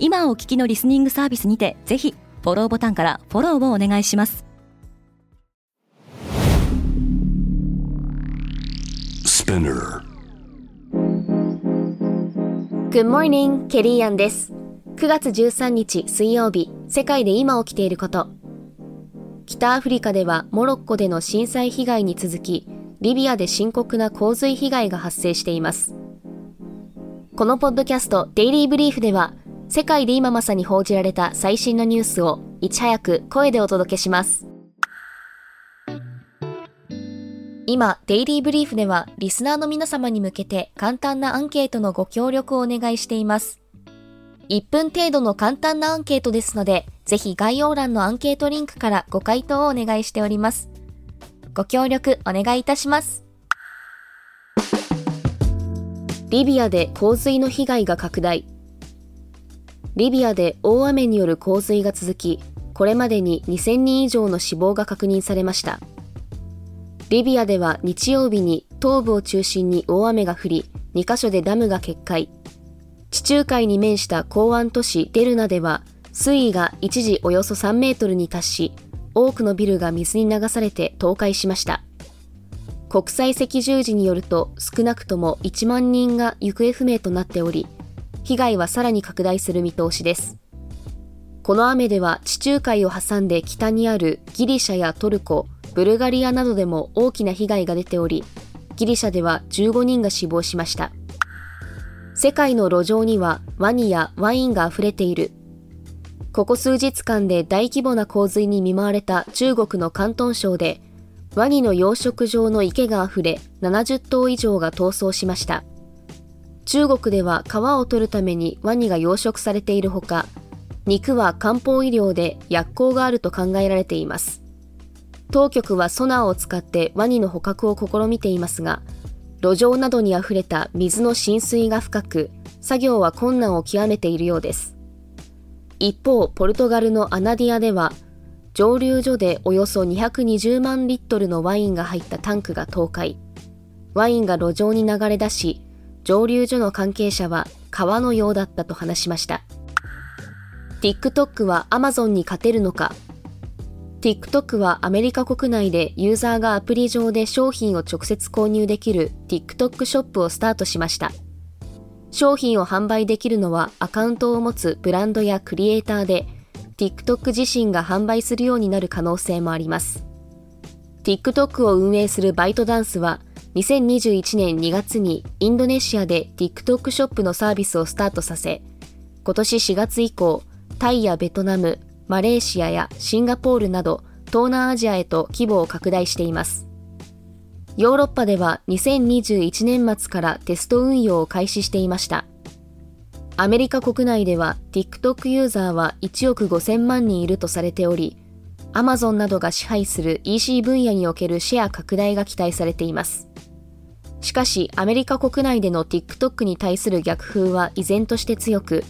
今お聞きのリスニングサービスにてぜひフォローボタンからフォローをお願いします Good morning, ケリーアンです。9月13日水曜日、世界で今起きていること。北アフリカではモロッコでの震災被害に続き、リビアで深刻な洪水被害が発生しています。このポッドキャストデイリーブリーフでは、世界で今まさに報じられた最新のニュースをいち早く声でお届けします。今、デイリーブリーフではリスナーの皆様に向けて簡単なアンケートのご協力をお願いしています。1分程度の簡単なアンケートですので、ぜひ概要欄のアンケートリンクからご回答をお願いしております。ご協力お願いいたします。リビアで洪水の被害が拡大。リビアで大雨による洪水が続き、これまでに2000人以上の死亡が確認されました。リビアでは日曜日に東部を中心に大雨が降り、2カ所でダムが決壊。地中海に面した港湾都市デルナでは、水位が一時およそ3メートルに達し、多くのビルが水に流されて倒壊しました。国際赤十字によると少なくとも1万人が行方不明となっており、被害はさらに拡大する見通しです。この雨では地中海を挟んで北にあるギリシャやトルコ、ブルガリアなどでも大きな被害が出ており、ギリシャでは15人が死亡しました。世界の路上にはワニやワインが溢れている。ここ数日間で大規模な洪水に見舞われた中国の広東省で、ワニの養殖場の池が溢れ、70頭以上が逃走しました。中国では皮を取るためにワニが養殖されているほか、肉は漢方医療で薬効があると考えられています。当局はソナーを使ってワニの捕獲を試みていますが、路上などに溢れた水の浸水が深く、作業は困難を極めているようです。一方、ポルトガルのアナディアでは、蒸留所でおよそ220万リットルのワインが入ったタンクが倒壊。ワインが路上に流れ出し、蒸留所の関係者は川のようだったと話しました。TikTok は Amazon に勝てるのか？TikTok はアメリカ国内でユーザーがアプリ上で商品を直接購入できる TikTok ショップをスタートしました。商品を販売できるのはアカウントを持つブランドやクリエイターで TikTok 自身が販売するようになる可能性もあります。TikTok を運営するバイトダンスは2021年2月にインドネシアで TikTok ショップのサービスをスタートさせ、今年4月以降、タイやベトナム、マレーシアやシンガポールなど東南アジアへと規模を拡大しています。ヨーロッパでは2021年末からテスト運用を開始していました。アメリカ国内では TikTok ユーザーは1億5000万人いるとされており、Amazon などが支配する EC 分野におけるシェア拡大が期待されています。しかし、アメリカ国内での TikTok に対する逆風は依然として強く、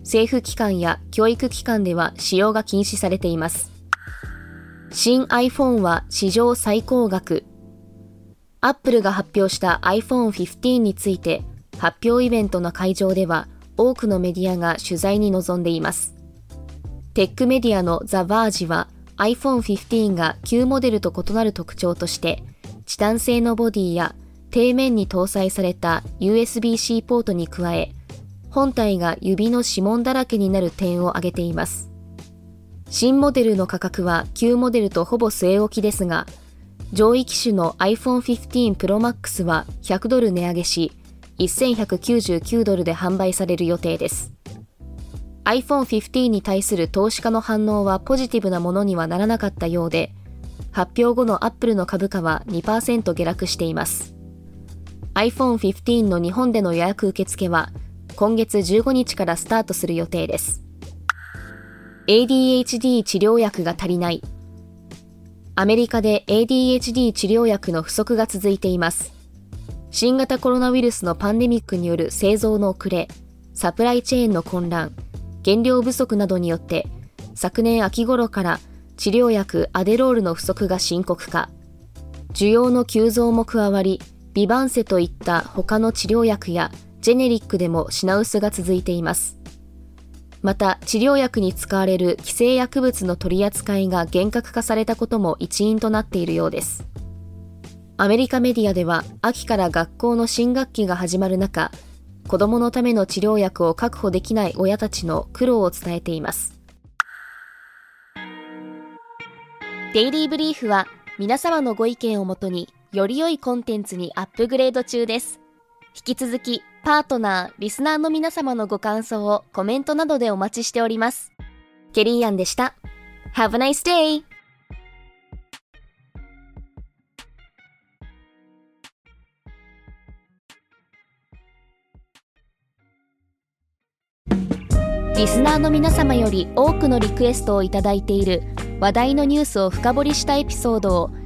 政府機関や教育機関では使用が禁止されています。新 iPhone は史上最高額。Apple が発表した iPhone 15について発表イベントの会場では多くのメディアが取材に臨んでいます。テックメディアの The Verge は iPhone 15が旧モデルと異なる特徴としてチタン製のボディや底面に搭載された USB-C ポートに加え本体が指の指紋だらけになる点を挙げています。新モデルの価格は旧モデルとほぼ据え置きですが、上位機種の iPhone 15 Pro Max は100ドル値上げし、1199ドルで販売される予定です。iPhone 15に対する投資家の反応はポジティブなものにはならなかったようで、発表後の Apple の株価は2%下落しています。iPhone 15の日本での予約受付は今月15日からスタートする予定です。ADHD 治療薬が足りない。アメリカで ADHD 治療薬の不足が続いています。新型コロナウイルスのパンデミックによる製造の遅れサプライチェーンの混乱原料不足などによって昨年秋頃から治療薬アデロールの不足が深刻化。需要の急増も加わりビバンセといった他の治療薬やジェネリックでも品薄が続いています。また治療薬に使われる規制薬物の取り扱いが厳格化されたことも一因となっているようです。アメリカメディアでは秋から学校の新学期が始まる中子供のための治療薬を確保できない親たちの苦労を伝えています。デイリーブリーフは皆様のご意見をもとにより良いコンテンツにアップグレード中です引き続きパートナー、リスナーの皆様のご感想をコメントなどでお待ちしております。ケリーアンでした。Have a nice day! リスナーの皆様より多くのリクエストをいただいている話題のニュースを深掘りしたエピソードを